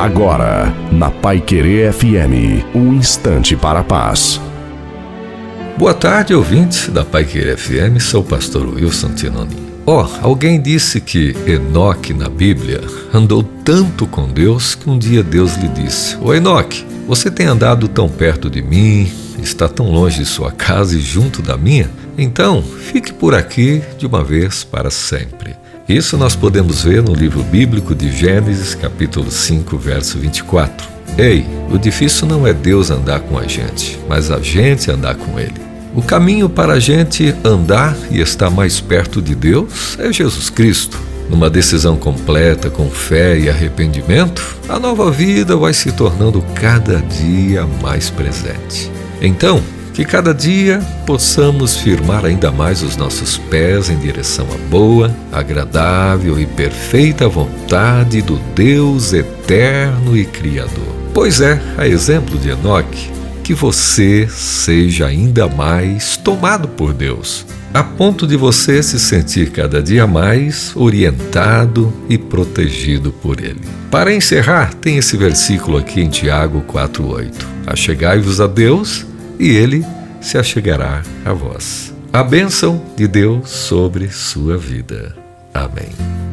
Agora, na Pai Querer FM, um instante para a paz. Boa tarde, ouvintes da Pai Querer FM, sou o pastor Wilson Tinoni. Ó, oh, alguém disse que Enoque na Bíblia andou tanto com Deus que um dia Deus lhe disse: Ô Enoque, você tem andado tão perto de mim, está tão longe de sua casa e junto da minha? Então, fique por aqui de uma vez para sempre. Isso nós podemos ver no livro bíblico de Gênesis, capítulo 5, verso 24. Ei, o difícil não é Deus andar com a gente, mas a gente andar com Ele. O caminho para a gente andar e estar mais perto de Deus é Jesus Cristo. Numa decisão completa, com fé e arrependimento, a nova vida vai se tornando cada dia mais presente. Então, que cada dia possamos firmar ainda mais os nossos pés em direção à boa, agradável e perfeita vontade do Deus eterno e Criador. Pois é, a exemplo de Enoque, que você seja ainda mais tomado por Deus, a ponto de você se sentir cada dia mais orientado e protegido por Ele. Para encerrar, tem esse versículo aqui em Tiago 4,8: Achegai-vos a Deus e ele se achegará a vós. A bênção de Deus sobre sua vida. Amém.